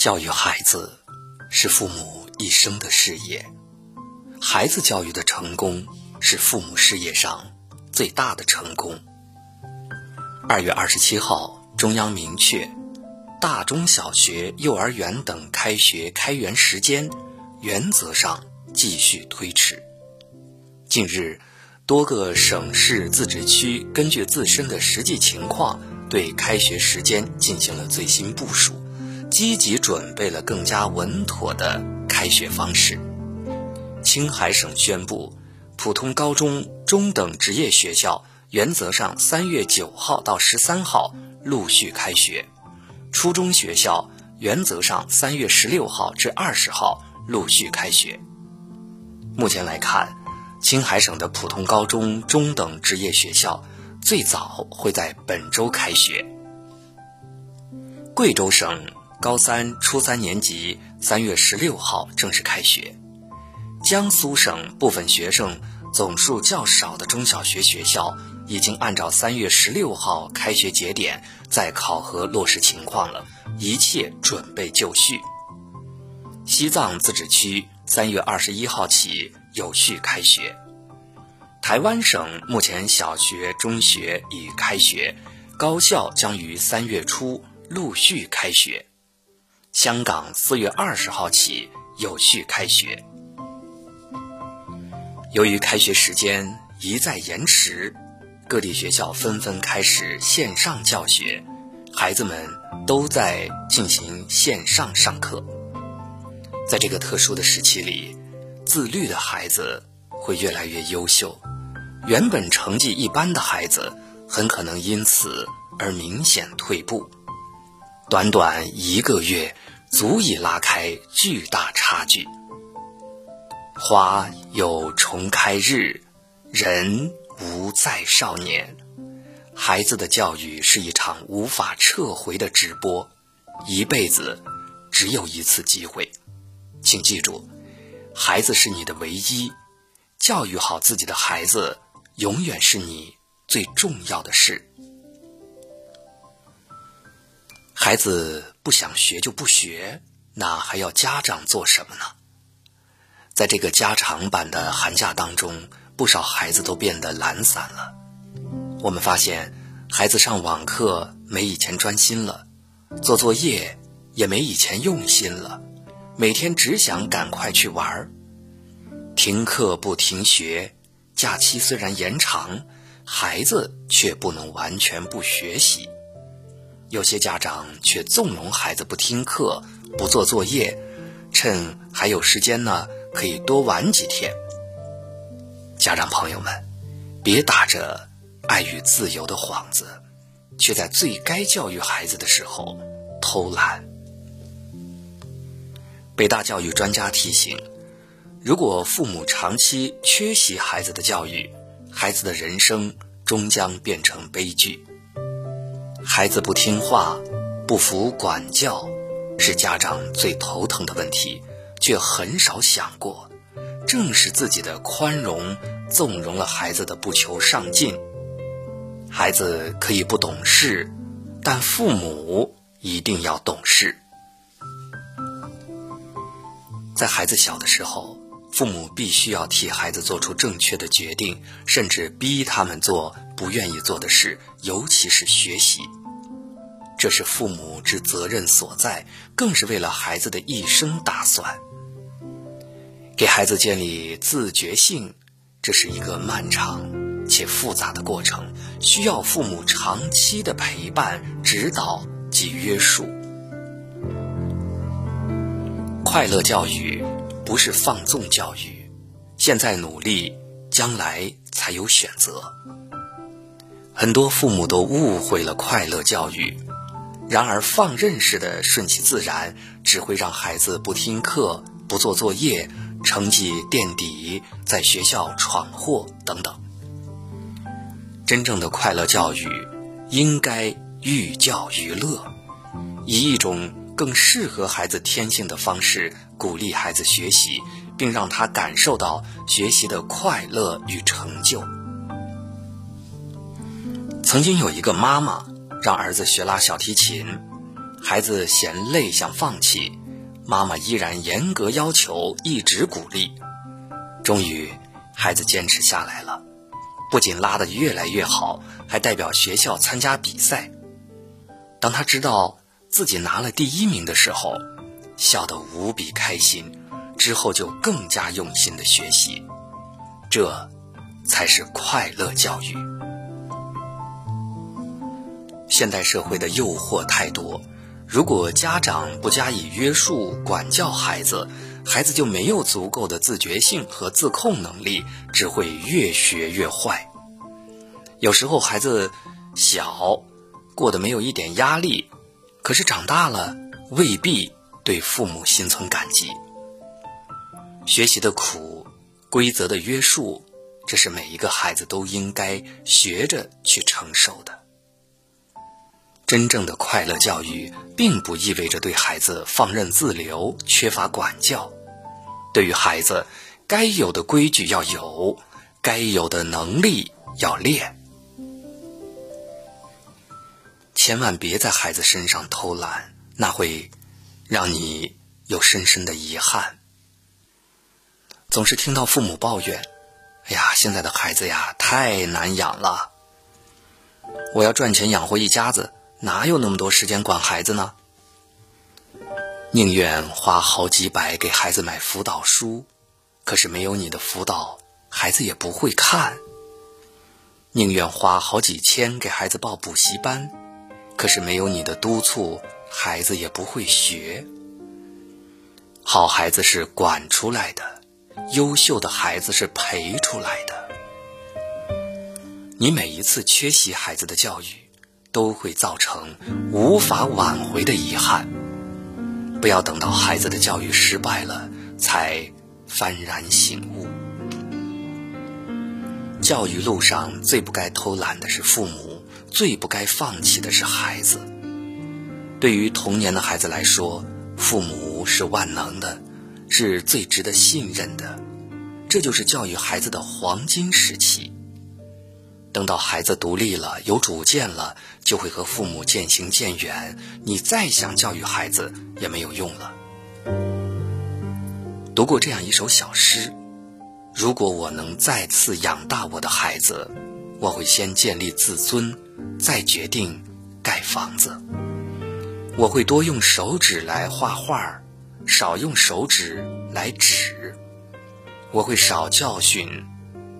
教育孩子是父母一生的事业，孩子教育的成功是父母事业上最大的成功。二月二十七号，中央明确，大中小学、幼儿园等开学开园时间原则上继续推迟。近日，多个省市自治区根据自身的实际情况，对开学时间进行了最新部署。积极准备了更加稳妥的开学方式。青海省宣布，普通高中中等职业学校原则上三月九号到十三号陆续开学，初中学校原则上三月十六号至二十号陆续开学。目前来看，青海省的普通高中中等职业学校最早会在本周开学。贵州省。高三、初三年级三月十六号正式开学。江苏省部分学生总数较少的中小学学校已经按照三月十六号开学节点在考核落实情况了，一切准备就绪。西藏自治区三月二十一号起有序开学。台湾省目前小学、中学已开学，高校将于三月初陆续开学。香港四月二十号起有序开学。由于开学时间一再延迟，各地学校纷纷开始线上教学，孩子们都在进行线上上课。在这个特殊的时期里，自律的孩子会越来越优秀，原本成绩一般的孩子很可能因此而明显退步。短短一个月。足以拉开巨大差距。花有重开日，人无再少年。孩子的教育是一场无法撤回的直播，一辈子只有一次机会。请记住，孩子是你的唯一，教育好自己的孩子，永远是你最重要的事。孩子不想学就不学，那还要家长做什么呢？在这个加长版的寒假当中，不少孩子都变得懒散了。我们发现，孩子上网课没以前专心了，做作业也没以前用心了，每天只想赶快去玩儿，停课不停学。假期虽然延长，孩子却不能完全不学习。有些家长却纵容孩子不听课、不做作业，趁还有时间呢，可以多玩几天。家长朋友们，别打着爱与自由的幌子，却在最该教育孩子的时候偷懒。北大教育专家提醒：如果父母长期缺席孩子的教育，孩子的人生终将变成悲剧。孩子不听话、不服管教，是家长最头疼的问题，却很少想过，正是自己的宽容纵容了孩子的不求上进。孩子可以不懂事，但父母一定要懂事。在孩子小的时候，父母必须要替孩子做出正确的决定，甚至逼他们做不愿意做的事，尤其是学习。这是父母之责任所在，更是为了孩子的一生打算。给孩子建立自觉性，这是一个漫长且复杂的过程，需要父母长期的陪伴、指导及约束。快乐教育不是放纵教育，现在努力，将来才有选择。很多父母都误会了快乐教育。然而，放任式的顺其自然，只会让孩子不听课、不做作业，成绩垫底，在学校闯祸等等。真正的快乐教育，应该寓教于乐，以一种更适合孩子天性的方式鼓励孩子学习，并让他感受到学习的快乐与成就。曾经有一个妈妈。让儿子学拉小提琴，孩子嫌累想放弃，妈妈依然严格要求，一直鼓励。终于，孩子坚持下来了，不仅拉得越来越好，还代表学校参加比赛。当他知道自己拿了第一名的时候，笑得无比开心。之后就更加用心的学习，这才是快乐教育。现代社会的诱惑太多，如果家长不加以约束管教孩子，孩子就没有足够的自觉性和自控能力，只会越学越坏。有时候孩子小，过得没有一点压力，可是长大了未必对父母心存感激。学习的苦，规则的约束，这是每一个孩子都应该学着去承受的。真正的快乐教育，并不意味着对孩子放任自流、缺乏管教。对于孩子，该有的规矩要有，该有的能力要练。千万别在孩子身上偷懒，那会让你有深深的遗憾。总是听到父母抱怨：“哎呀，现在的孩子呀，太难养了。我要赚钱养活一家子，哪有那么多时间管孩子呢？宁愿花好几百给孩子买辅导书，可是没有你的辅导，孩子也不会看。宁愿花好几千给孩子报补习班，可是没有你的督促，孩子也不会学。好孩子是管出来的。”优秀的孩子是陪出来的。你每一次缺席孩子的教育，都会造成无法挽回的遗憾。不要等到孩子的教育失败了，才幡然醒悟。教育路上最不该偷懒的是父母，最不该放弃的是孩子。对于童年的孩子来说，父母是万能的。是最值得信任的，这就是教育孩子的黄金时期。等到孩子独立了、有主见了，就会和父母渐行渐远，你再想教育孩子也没有用了。读过这样一首小诗：如果我能再次养大我的孩子，我会先建立自尊，再决定盖房子。我会多用手指来画画。少用手指来指，我会少教训，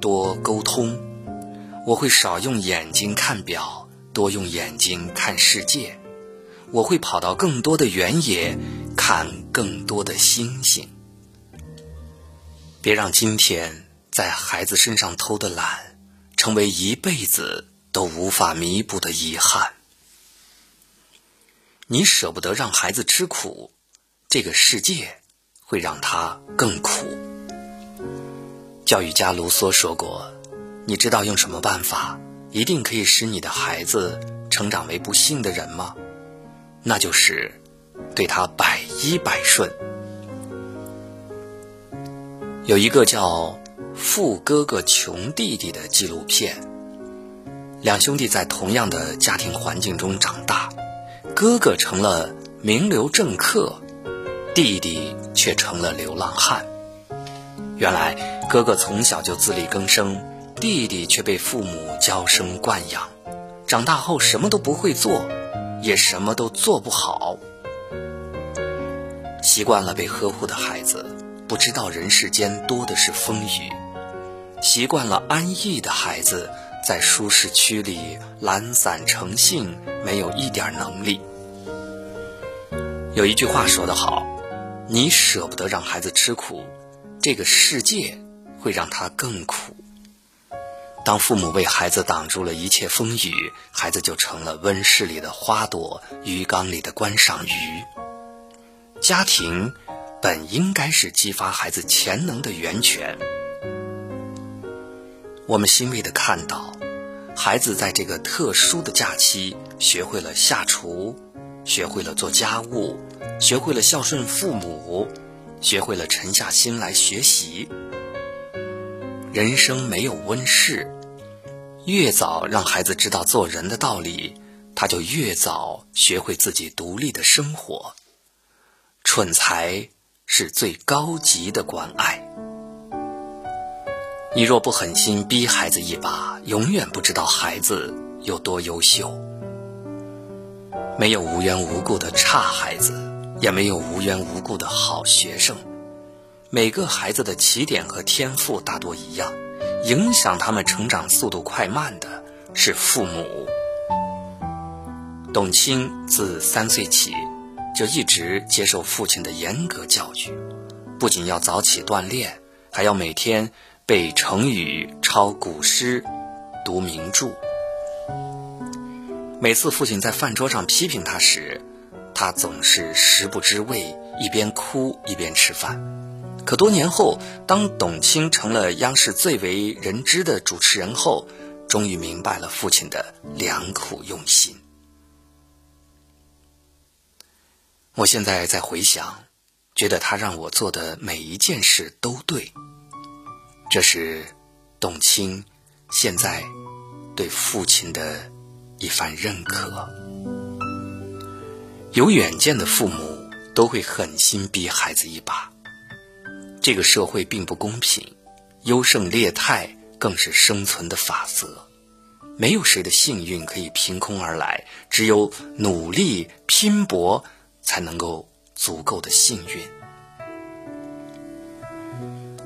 多沟通；我会少用眼睛看表，多用眼睛看世界；我会跑到更多的原野，看更多的星星。别让今天在孩子身上偷的懒，成为一辈子都无法弥补的遗憾。你舍不得让孩子吃苦。这个世界会让他更苦。教育家卢梭说过：“你知道用什么办法一定可以使你的孩子成长为不幸的人吗？那就是对他百依百顺。”有一个叫《富哥哥穷弟弟》的纪录片，两兄弟在同样的家庭环境中长大，哥哥成了名流政客。弟弟却成了流浪汉。原来哥哥从小就自力更生，弟弟却被父母娇生惯养，长大后什么都不会做，也什么都做不好。习惯了被呵护的孩子，不知道人世间多的是风雨；习惯了安逸的孩子，在舒适区里懒散成性，没有一点能力。有一句话说得好。你舍不得让孩子吃苦，这个世界会让他更苦。当父母为孩子挡住了一切风雨，孩子就成了温室里的花朵，鱼缸里的观赏鱼。家庭本应该是激发孩子潜能的源泉。我们欣慰的看到，孩子在这个特殊的假期学会了下厨，学会了做家务。学会了孝顺父母，学会了沉下心来学习。人生没有温室，越早让孩子知道做人的道理，他就越早学会自己独立的生活。蠢才是最高级的关爱。你若不狠心逼孩子一把，永远不知道孩子有多优秀。没有无缘无故的差孩子，也没有无缘无故的好学生。每个孩子的起点和天赋大多一样，影响他们成长速度快慢的是父母。董卿自三岁起就一直接受父亲的严格教育，不仅要早起锻炼，还要每天背成语、抄古诗、读名著。每次父亲在饭桌上批评他时，他总是食不知味，一边哭一边吃饭。可多年后，当董卿成了央视最为人知的主持人后，终于明白了父亲的良苦用心。我现在在回想，觉得他让我做的每一件事都对。这是董卿现在对父亲的一番认可。有远见的父母都会狠心逼孩子一把。这个社会并不公平，优胜劣汰更是生存的法则。没有谁的幸运可以凭空而来，只有努力拼搏。才能够足够的幸运。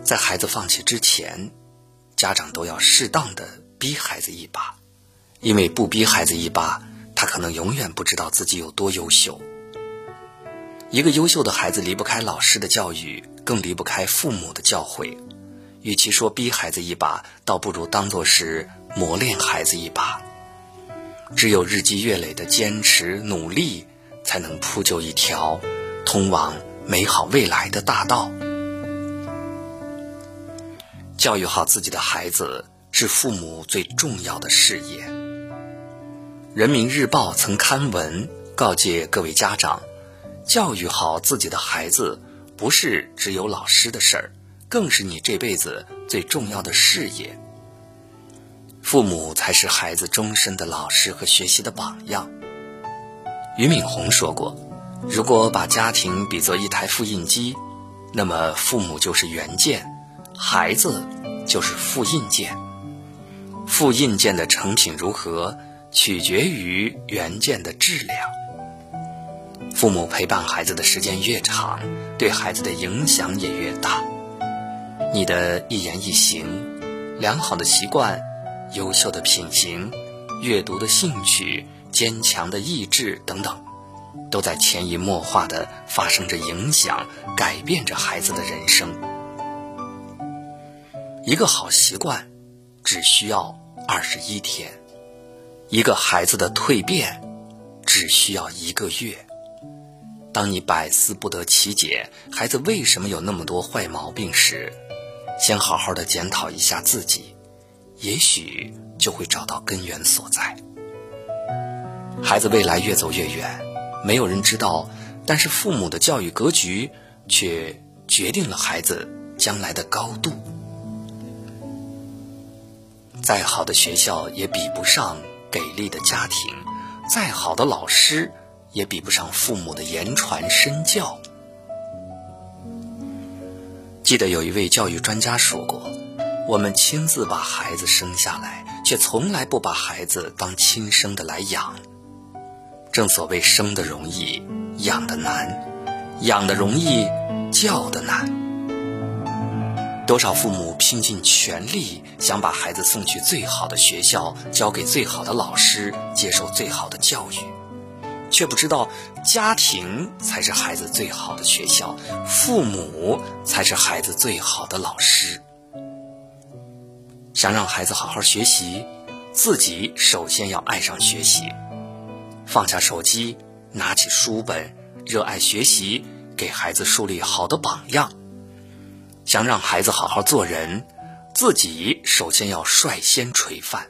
在孩子放弃之前，家长都要适当的逼孩子一把，因为不逼孩子一把，他可能永远不知道自己有多优秀。一个优秀的孩子离不开老师的教育，更离不开父母的教诲。与其说逼孩子一把，倒不如当做是磨练孩子一把。只有日积月累的坚持努力。才能铺就一条通往美好未来的大道。教育好自己的孩子是父母最重要的事业。人民日报曾刊文告诫各位家长：教育好自己的孩子，不是只有老师的事儿，更是你这辈子最重要的事业。父母才是孩子终身的老师和学习的榜样。俞敏洪说过：“如果把家庭比作一台复印机，那么父母就是原件，孩子就是复印件。复印件的成品如何，取决于原件的质量。父母陪伴孩子的时间越长，对孩子的影响也越大。你的一言一行、良好的习惯、优秀的品行、阅读的兴趣。”坚强的意志等等，都在潜移默化的发生着影响，改变着孩子的人生。一个好习惯，只需要二十一天；一个孩子的蜕变，只需要一个月。当你百思不得其解，孩子为什么有那么多坏毛病时，先好好的检讨一下自己，也许就会找到根源所在。孩子未来越走越远，没有人知道，但是父母的教育格局却决定了孩子将来的高度。再好的学校也比不上给力的家庭，再好的老师也比不上父母的言传身教。记得有一位教育专家说过：“我们亲自把孩子生下来，却从来不把孩子当亲生的来养。”正所谓生的容易，养的难；养的容易，教的难。多少父母拼尽全力想把孩子送去最好的学校，交给最好的老师，接受最好的教育，却不知道家庭才是孩子最好的学校，父母才是孩子最好的老师。想让孩子好好学习，自己首先要爱上学习。放下手机，拿起书本，热爱学习，给孩子树立好的榜样。想让孩子好好做人，自己首先要率先垂范。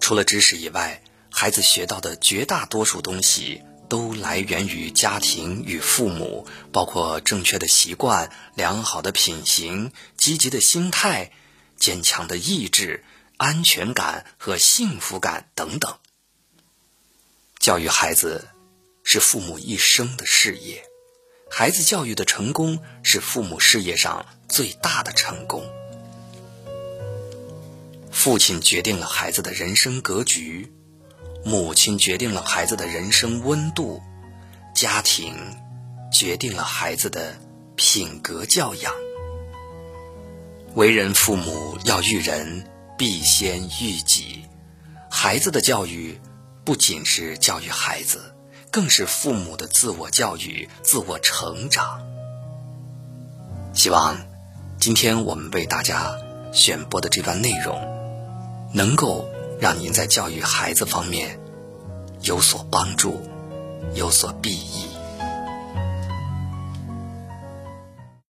除了知识以外，孩子学到的绝大多数东西都来源于家庭与父母，包括正确的习惯、良好的品行、积极的心态、坚强的意志、安全感和幸福感等等。教育孩子是父母一生的事业，孩子教育的成功是父母事业上最大的成功。父亲决定了孩子的人生格局，母亲决定了孩子的人生温度，家庭决定了孩子的品格教养。为人父母要育人，必先育己。孩子的教育不仅是教育孩子，更是父母的自我教育、自我成长。希望今天我们为大家选播的这段内容，能够让您在教育孩子方面有所帮助，有所裨益。